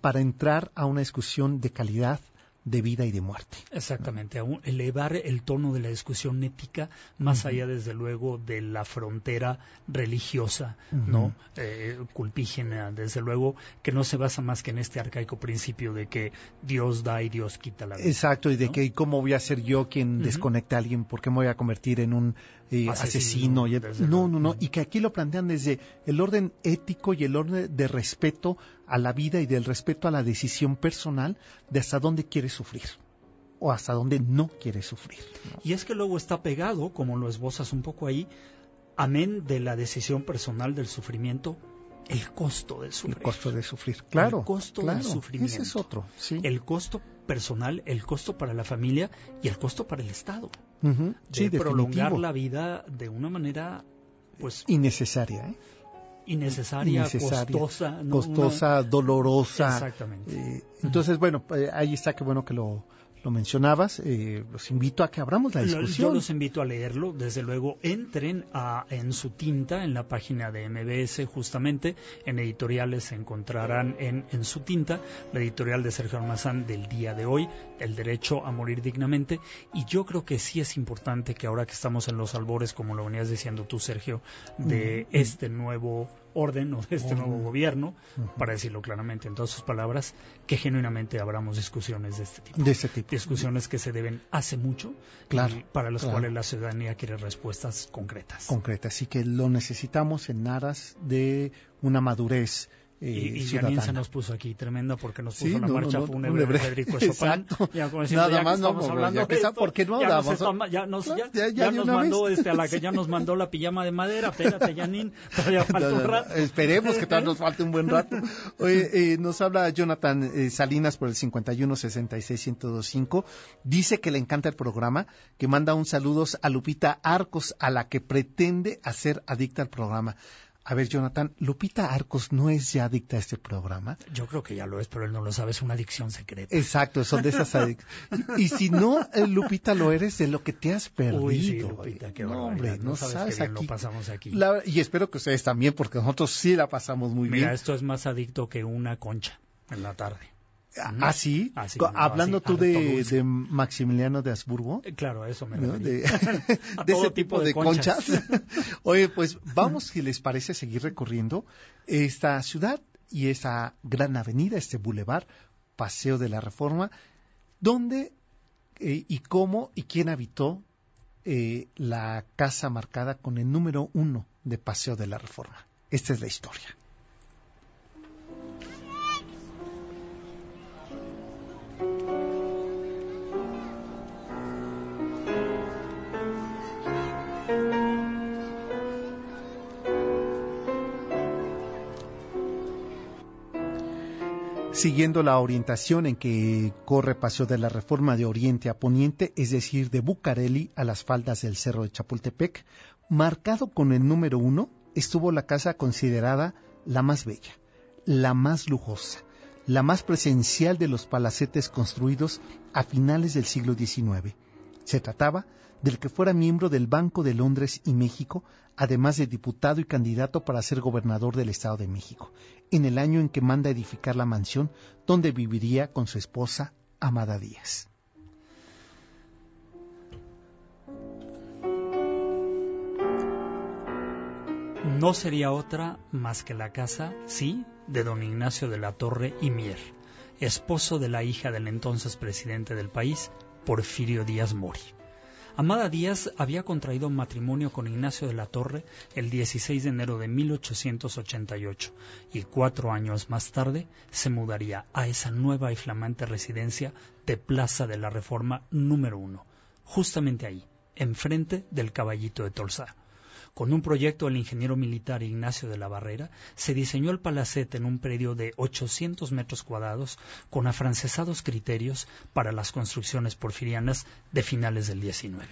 para entrar a una discusión de calidad de vida y de muerte. Exactamente, aún elevar el tono de la discusión ética más allá, desde luego, de la frontera religiosa, ¿no? Eh, culpígena, desde luego, que no se basa más que en este arcaico principio de que Dios da y Dios quita la vida. Exacto, y de que cómo voy a ser yo quien Ujú. desconecte a alguien, por qué me voy a convertir en un eh, Asesino, asesino. y- no, no, no, y que aquí lo plantean desde el orden ético y el orden de respeto a la vida y del respeto a la decisión personal de hasta dónde quiere sufrir. o hasta dónde no quieres sufrir. Y es que luego está pegado, como lo esbozas un poco ahí, amén de la decisión personal del sufrimiento, el costo de sufrir. El costo de sufrir, claro. El costo claro, del sufrimiento. Ese es otro, sí. El costo personal, el costo para la familia y el costo para el Estado. De sí, prolongar definitivo. la vida de una manera, pues, Innecesaria, ¿eh? Innecesaria, Innecesaria, costosa. ¿no? costosa, dolorosa. Exactamente. Eh, entonces, bueno, eh, ahí está, qué bueno que lo, lo mencionabas. Eh, los invito a que abramos la discusión. Yo los invito a leerlo. Desde luego, entren a, en su tinta, en la página de MBS, justamente. En editoriales se encontrarán en, en su tinta la editorial de Sergio Almazán del día de hoy, El derecho a morir dignamente. Y yo creo que sí es importante que ahora que estamos en los albores, como lo venías diciendo tú, Sergio, de este nuevo orden o (laughs) de este nuevo gobierno, para decirlo claramente en todas sus palabras, que genuinamente abramos discusiones de este tipo De este tipo. discusiones que se deben hace mucho Claro, y para las claro. cuales la ciudadanía quiere respuestas concretas. concreta. Así que lo necesitamos en aras de una madurez eh, y y. Janine se nos puso aquí tremenda porque nos puso Sí, la no, marcha no, no, fúnebre de. Federico Chopin. Ya, como diciendo, Nada ya que más, no, estamos pues, hablando ya que de esto, ¿por qué no ya nos, está- ya nos, ya, Ya- ya nos mandó este, a la que (laughs) ya nos mandó la pijama de madera. Espérate, Janine, (laughs) todavía falta No, no, un no, rato. Esperemos que todavía (laughs) nos falte un buen rato. Oye, eh, nos habla Jonathan eh, Salinas por el 51 66 1025. Dice que le encanta el programa, que manda un saludos a Lupita Arcos, a la que pretende hacer adicta al programa. A ver, Jonathan, Lupita Arcos no es ya adicta a este programa. Yo creo que ya lo es, pero él no lo sabe, es una adicción secreta. Exacto, son de esas adictas. (laughs) Y, y si no, eh, Lupita, lo eres de lo que te has perdido. Uy, sí, Lupita, qué no, hombre, No no sabes sabes qué bien lo aquí. pasamos aquí. La- y espero que ustedes también, porque nosotros sí la pasamos muy Mira, bien. esto es más adicto que una concha en la tarde. ¿Ah, sí? Así, no, Hablando así, tú de, Maximiliano de Habsburgo. Eh, Claro, eso me ¿no? De, (laughs) A (laughs) de todo ese tipo de de conchas. conchas. (laughs) Oye, pues vamos, si les parece, seguir recorriendo esta ciudad y esta gran avenida, este bulevar, Paseo de la Reforma, donde eh, y cómo y quién habitó eh, la casa marcada con el número uno de Paseo de la Reforma. Esta es la historia. Siguiendo la orientación en que corre Paseo de la Reforma de Oriente a Poniente, es decir, de Bucareli a las faldas del Cerro de Chapultepec, marcado con el número uno, estuvo la casa considerada la más bella, la más lujosa, la más presencial de los palacetes construidos a finales del siglo XIX. Se trataba del que fuera miembro del Banco de Londres y México, además de diputado y candidato para ser gobernador del Estado de México, en el año en que manda edificar la mansión donde viviría con su esposa Amada Díaz. No sería otra más que la casa, sí, de don Ignacio de la Torre y Mier, esposo de la hija del entonces presidente del país, Porfirio Díaz Mori. Amada Díaz había contraído matrimonio con Ignacio de la Torre el 16 de enero de 1888 y cuatro años más tarde se mudaría a esa nueva y flamante residencia de Plaza de la Reforma número uno, justamente ahí, enfrente del Caballito de Tolsa. Con un proyecto del ingeniero militar Ignacio de la Barrera, se diseñó el palacete en un predio de 800 metros cuadrados con afrancesados criterios para las construcciones porfirianas de finales del 19.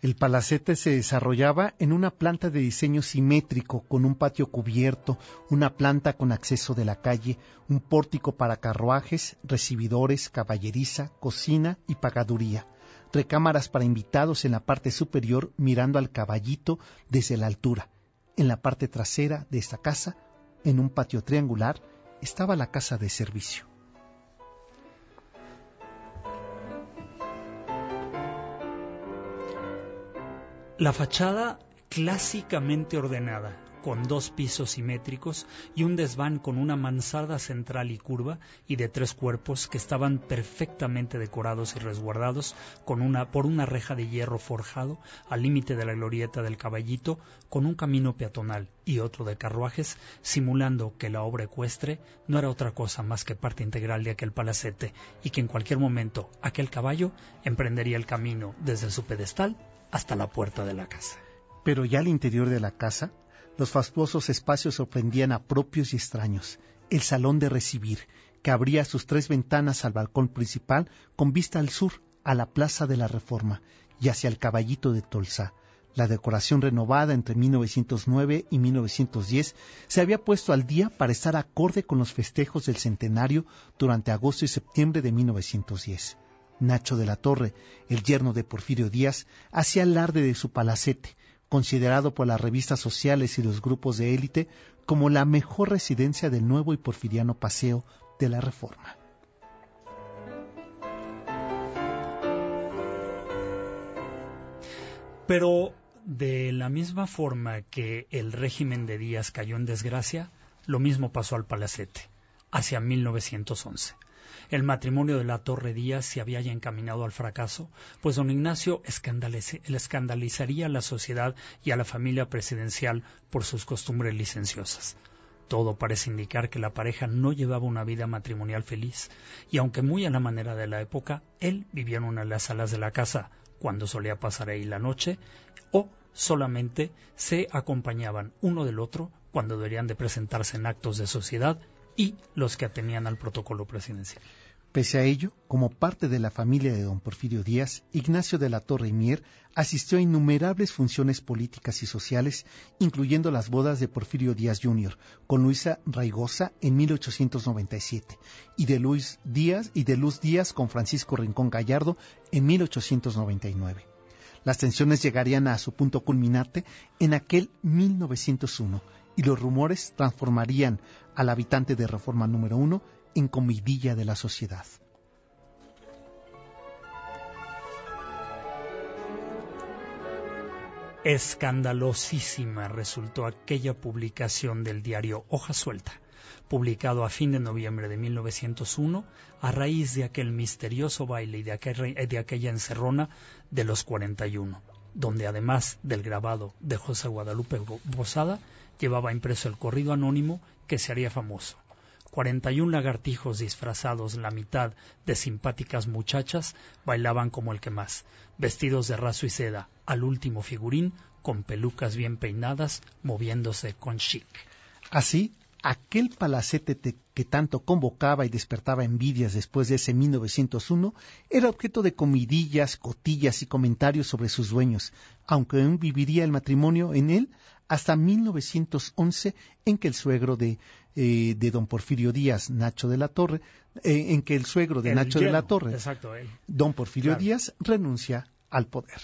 El palacete se desarrollaba en una planta de diseño simétrico con un patio cubierto, una planta con acceso de la calle, un pórtico para carruajes, recibidores, caballeriza, cocina y pagaduría recámaras para invitados en la parte superior mirando al caballito desde la altura. En la parte trasera de esta casa, en un patio triangular, estaba la casa de servicio. La fachada clásicamente ordenada, con dos pisos simétricos y un desván con una mansarda central y curva y de tres cuerpos que estaban perfectamente decorados y resguardados con una, por una reja de hierro forjado al límite de la glorieta del caballito con un camino peatonal y otro de carruajes simulando que la obra ecuestre no era otra cosa más que parte integral de aquel palacete y que en cualquier momento aquel caballo emprendería el camino desde su pedestal hasta la puerta de la casa. Pero ya al interior de la casa, los fastuosos espacios sorprendían a propios y extraños. El salón de recibir, que abría sus tres ventanas al balcón principal con vista al sur, a la Plaza de la Reforma y hacia el Caballito de Tolsa. La decoración renovada entre 1909 y 1910 se había puesto al día para estar acorde con los festejos del centenario durante agosto y septiembre de 1910. Nacho de la Torre, el yerno de Porfirio Díaz, hacía alarde de su palacete, considerado por las revistas sociales y los grupos de élite como la mejor residencia del nuevo y porfiriano paseo de la Reforma. Pero de la misma forma que el régimen de Díaz cayó en desgracia, lo mismo pasó al palacete, hacia 1911. El matrimonio de la Torre Díaz se había ya encaminado al fracaso, pues don Ignacio escandalizaría a la sociedad y a la familia presidencial por sus costumbres licenciosas. Todo parece indicar que la pareja no llevaba una vida matrimonial feliz, y aunque muy a la manera de la época, él vivía en una de las salas de la casa, cuando solía pasar ahí la noche, o solamente se acompañaban uno del otro cuando deberían de presentarse en actos de sociedad y los que atenían al protocolo presidencial. Pese a ello, como parte de la familia de don Porfirio Díaz, Ignacio de la Torre y Mier asistió a innumerables funciones políticas y sociales, incluyendo las bodas de Porfirio Díaz Jr. con Luisa Raigosa en 1897 y de Luis Díaz y de Luz Díaz con Francisco Rincón Gallardo en 1899. Las tensiones llegarían a su punto culminante en aquel 1901 y los rumores transformarían al habitante de Reforma número 1 en comidilla de la sociedad. Escandalosísima resultó aquella publicación del diario Hoja Suelta, publicado a fin de noviembre de 1901 a raíz de aquel misterioso baile y de, de aquella encerrona de los 41, donde además del grabado de José Guadalupe Posada, llevaba impreso el corrido anónimo que se haría famoso. 41 lagartijos disfrazados, la mitad de simpáticas muchachas, bailaban como el que más, vestidos de raso y seda, al último figurín, con pelucas bien peinadas, moviéndose con chic. Así, aquel palacete que tanto convocaba y despertaba envidias después de ese 1901 era objeto de comidillas, cotillas y comentarios sobre sus dueños, aunque aún viviría el matrimonio en él hasta 1911 en que el suegro de, eh, de don Porfirio Díaz, Nacho de la Torre, eh, en que el suegro de El Nacho de la Torre, exacto, él. don Porfirio Claro. Díaz, renuncia al poder.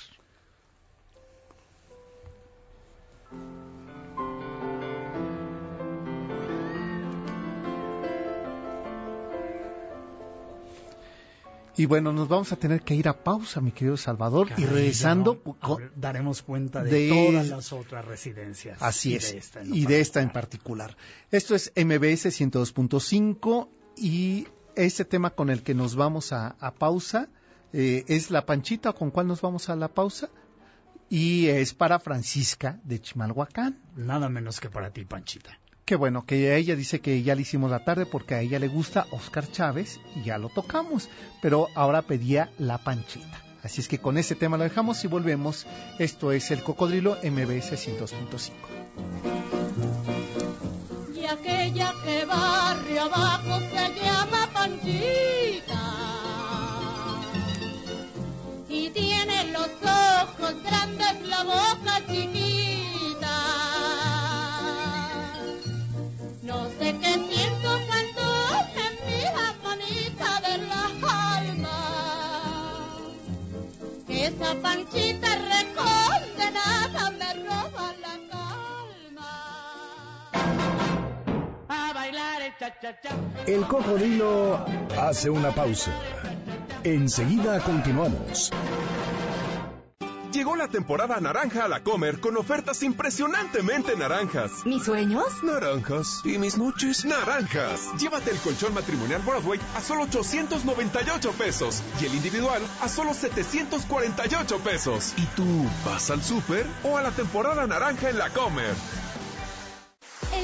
Y bueno, nos vamos a tener que ir a pausa, mi querido Salvador, y regresando no- daremos cuenta de, de- todas las otras residencias. Así y es, de esta en y de esta en particular. Esto es MBS 102.5 y este tema con el que nos vamos a, a pausa eh, es la panchita con cuál nos vamos a la pausa y es para Francisca de Chimalhuacán. Nada menos que para ti, Panchita. Qué bueno, que ella dice que ya le hicimos la tarde porque a ella le gusta Oscar Chávez y ya lo tocamos, pero ahora pedía la panchita. Así es que con este tema lo dejamos y volvemos. Esto es el Cocodrilo MBS 102.5. Y aquella que barrio abajo se llama Panchita. Y tiene los ojos grandes, la boca chiquita. Esa Panchita recondenada me roba la calma. A bailar el cha-cha-cha. El cocodrilo hace una pausa. Enseguida continuamos. Llegó la temporada naranja a la Comer con ofertas impresionantemente naranjas. ¿Mis sueños? Naranjas. ¿Y mis noches? Naranjas. Llévate el colchón matrimonial Broadway a solo 898 pesos y el individual a solo 748 pesos. ¿Y tú vas al súper o a la temporada naranja en la Comer?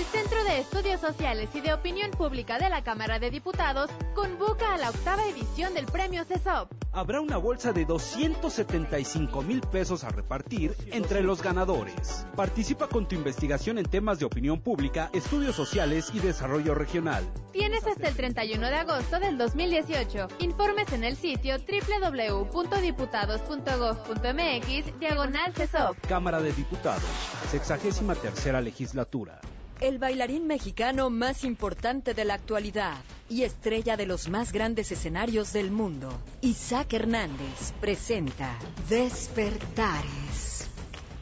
El Centro de Estudios Sociales y de Opinión Pública de la Cámara de Diputados convoca a la octava edición del Premio CESOP. Habrá una bolsa de 275 mil pesos a repartir entre los ganadores. Participa con tu investigación en temas de opinión pública, estudios sociales y desarrollo regional. Tienes hasta el 31 de agosto del 2018. Informes en el sitio www.diputados.gov.mx diagonal CESOP. Cámara de Diputados, sexagésima tercera legislatura. El bailarín mexicano más importante de la actualidad y estrella de los más grandes escenarios del mundo, Isaac Hernández, presenta Despertares.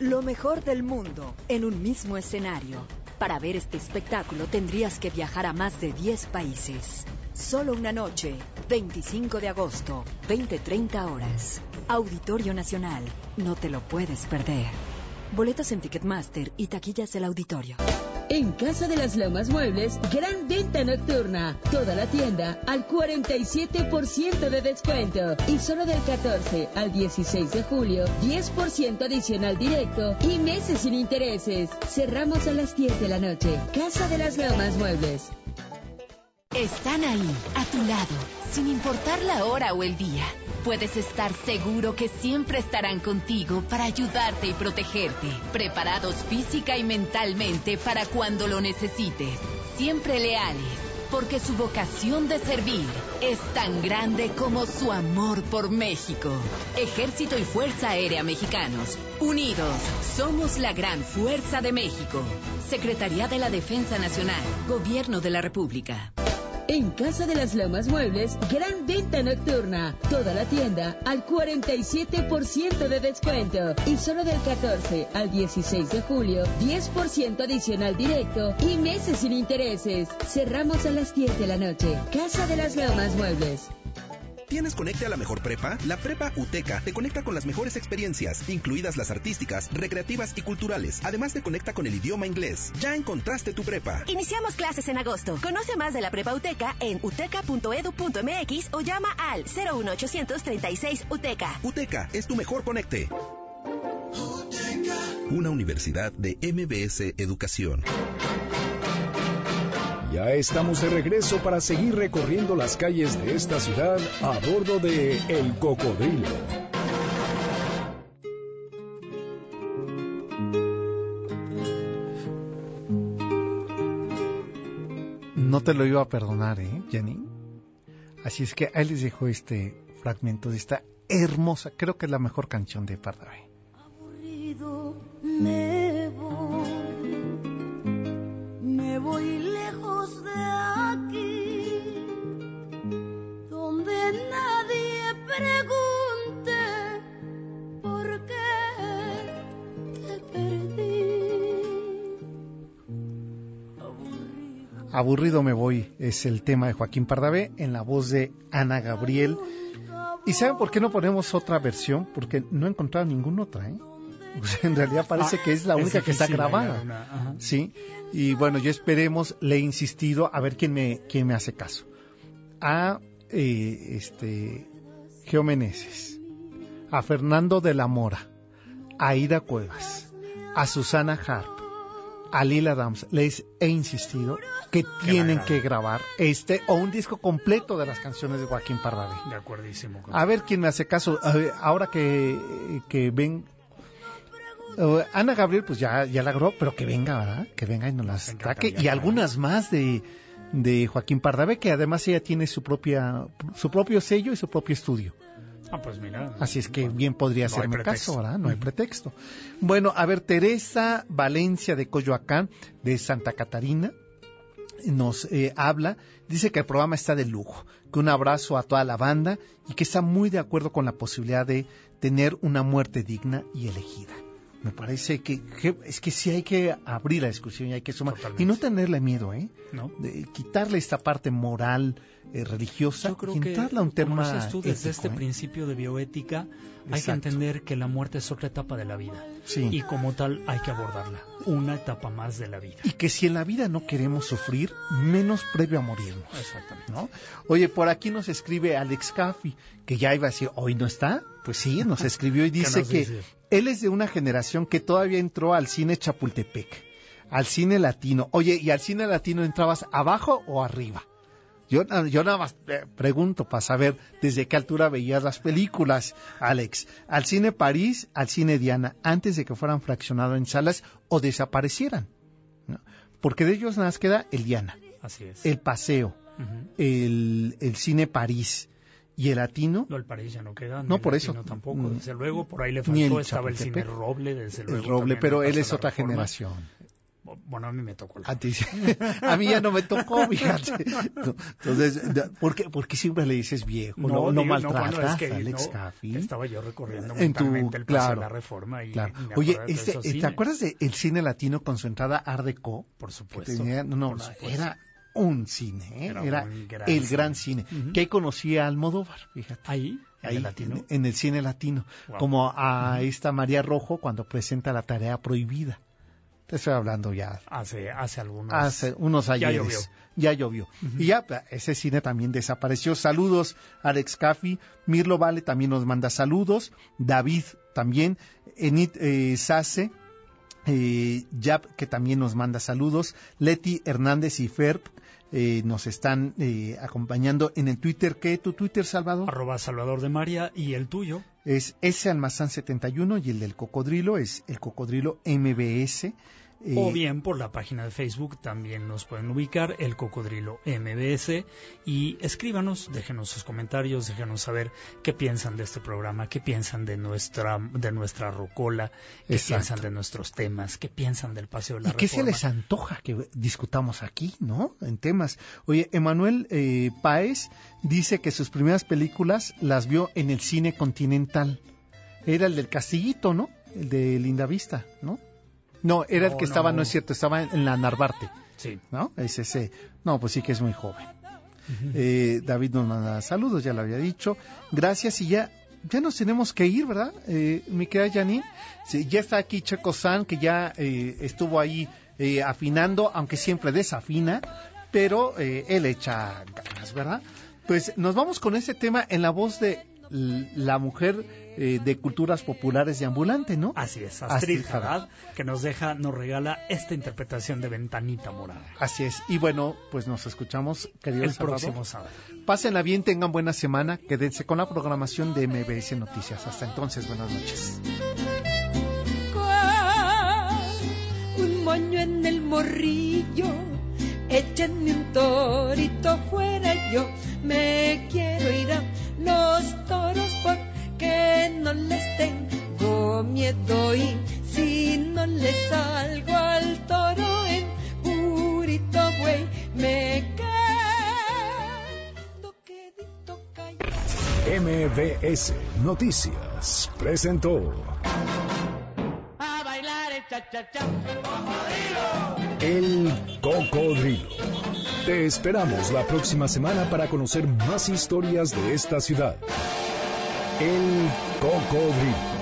Lo mejor del mundo en un mismo escenario. Para ver este espectáculo tendrías que viajar a más de 10 países. Solo una noche, 25 de agosto, 20-30 horas. Auditorio Nacional, no te lo puedes perder. Boletos en Ticketmaster y taquillas del auditorio. En Casa de las Lomas Muebles, gran venta nocturna. Toda la tienda al 47% de descuento. Y solo del 14 al 16 de julio, 10% adicional directo y meses sin intereses. Cerramos a las 10 de la noche. Casa de las Lomas Muebles. Están ahí, a tu lado, sin importar la hora o el día. Puedes estar seguro que siempre estarán contigo para ayudarte y protegerte, preparados física y mentalmente para cuando lo necesites. Siempre leales, porque su vocación de servir es tan grande como su amor por México. Ejército y Fuerza Aérea Mexicanos, unidos, somos la gran fuerza de México. Secretaría de la Defensa Nacional, Gobierno de la República. En Casa de las Lomas Muebles, gran venta nocturna. Toda la tienda al 47% de descuento. Y solo del 14 al 16 de julio, 10% adicional directo y meses sin intereses. Cerramos a las 10 de la noche. Casa de las Lomas Muebles. ¿Tienes Conecte a la mejor prepa? La Prepa UTECA te conecta con las mejores experiencias, incluidas las artísticas, recreativas y culturales. Además te conecta con el idioma inglés. Ya encontraste tu prepa. Iniciamos clases en agosto. Conoce más de la Prepa UTECA en uteca.edu.mx o llama al 01836 UTECA. UTECA es tu mejor conecte. Una universidad de MBS Educación. Ya estamos de regreso para seguir recorriendo las calles de esta ciudad a bordo de El Cocodrilo. No te lo iba a perdonar, ¿eh, Jenny? Así es que ahí les dejo este fragmento de esta hermosa, creo que es la mejor canción de Pardavé. aburrido me voy, voy lejos de aquí, donde nadie pregunte por qué te perdí. Aburrido me voy es el tema de Joaquín Pardavé en la voz de Ana Gabriel. ¿Y saben por qué no ponemos otra versión? Porque no he encontrado ninguna otra, ¿eh? (laughs) En realidad parece Ah, que es la es única que está grabada. una. Sí. Y bueno, yo esperemos, le he insistido a ver quién me, quién me hace caso. A eh, este Geo Meneses, a Fernando de la Mora, a Ida Cuevas, a Susana Harp, a Lila Dams, les he insistido que tienen que grabar este o un disco completo de las canciones de Joaquín Pardavé. De acuerdísimo. con- A ver quién me hace caso. Ver, ahora que, que ven. Eh, Ana Gabriel, pues ya, ya la grabó, pero que venga, ¿verdad? Que venga y nos las saque. Y algunas más de, de Joaquín Pardavé, que además ella tiene su propia su propio sello y su propio estudio. Ah, pues mira. Así es que bien podría No hacerme caso, ¿verdad? No hay pretexto. Bueno, a ver, Teresa Valencia de Coyoacán, de Santa Catarina, nos eh, habla, dice que el programa está de lujo, que un abrazo a toda la banda y que está muy de acuerdo con la posibilidad de tener una muerte digna y elegida. Me parece que, que- es que sí hay que abrir la discusión y hay que sumar. Y no tenerle miedo, ¿eh? ¿No? De quitarle esta parte moral, eh, religiosa, Yo creo y que, entrarle a un como tema dices tú, desde ético, este ¿eh? principio de bioética, hay que entender que la muerte es otra etapa de la vida. Sí. Y como tal hay que abordarla. Una etapa más de la vida. Y que si en la vida no queremos sufrir, menos previo a morirnos. Exactamente. ¿no? Oye, por aquí nos escribe Alex Caffi, que ya iba a decir, ¿hoy no está? Pues sí, nos escribió y (laughs) ¿Qué dice que dice? él es de una generación que todavía entró al cine Chapultepec, al cine latino. Oye, ¿y al cine latino entrabas abajo o arriba? Yo, yo nada más eh, pregunto para saber desde qué altura veías las películas, Alex. ¿Al cine París, al cine Diana, antes de que fueran fraccionados en salas o desaparecieran? ¿no? Porque de ellos nada más queda el Diana, Así es. el Paseo, el, el cine París y el latino. No, el París ya no queda. No, por eso. tampoco, Mm. desde luego. Por ahí le el faltó, estaba el cine. Roble, desde luego. El Roble, pero él es otra reforma. generación. Bueno, a mí me tocó. la- A, ti- (laughs) a mí ya no me tocó, fíjate. No, Entonces, ¿por qué, por qué siempre le dices viejo? No, no, digo, maltratas bueno, es que a Alex Caffi. Estaba yo recorriendo En tu- el claro, de la reforma y Claro. Oye, de este, ¿te cines. acuerdas del cine latino con su entrada Art Deco? Por supuesto. tenía- no, por supuesto. era un cine, ¿eh? Era era, un gran el cine. gran cine. Que ahí conocí a Almodóvar, fíjate. Ahí, en Ahí, el latino. En, en el cine latino. Wow. Como a esta María Rojo cuando presenta la tarea prohibida. Te estoy hablando ya Hace, hace algunos. hace unos Ya ayeres. llovió. Ya llovió. Y ya ese cine también desapareció. Saludos, Alex Caffi. Mirlo Vale también nos manda saludos. David también. Enid eh, Sase. Eh, Yap, que también nos manda saludos. Leti Hernández y Ferb eh, nos están eh, acompañando en el Twitter. ¿Qué tu Twitter, Salvador? Arroba Salvador de María y el tuyo. Es S Almazán 71 y el del cocodrilo es el cocodrilo MBS. O bien por la página de Facebook también nos pueden ubicar el Cocodrilo MBS y escríbanos, déjenos sus comentarios, déjenos saber qué piensan de este programa, qué piensan de nuestra de nuestra rocola, qué Exacto. piensan de nuestros temas, qué piensan del paseo de la ¿Y qué se Reforma. les antoja que discutamos aquí, no? En temas. Oye, Emanuel eh, Páez dice que sus primeras películas las vio en el cine continental. Era el del Castillito, ¿no? El de Linda Vista, ¿no? No, era el No, que estaba, no. no es cierto, estaba en la Narvarte, Sí. ¿no? Es ese. No, pues sí que es muy joven. Eh, David nos manda saludos, ya lo había dicho. Gracias y ya ya nos tenemos que ir, ¿verdad? Eh, mi querida Janine. Sí, ya está aquí Checo San, que ya eh, estuvo ahí eh, afinando, aunque siempre desafina, pero eh, él echa ganas, ¿verdad? Pues nos vamos con ese tema en la voz de la mujer eh, de culturas populares de ambulante, ¿no? Así es, Astrid Astrid Haddad. Que nos deja, nos regala esta interpretación de Ventanita Morada. Así es. Y bueno, pues nos escuchamos, querido El Salvador. próximo sábado. Pásenla bien, tengan buena semana, quédense con la programación de MBS Noticias. Hasta entonces, buenas noches. un moño en el morrillo, échenme un torito fuera yo, me quiero ir a los toros porque no les tengo miedo y si no les salgo al toro en purito güey, me quedo quedito callado. MBS Noticias presentó A bailar el cha-cha-cha. El Cocodrilo. Te esperamos la próxima semana para conocer más historias de esta ciudad. El Cocodrilo.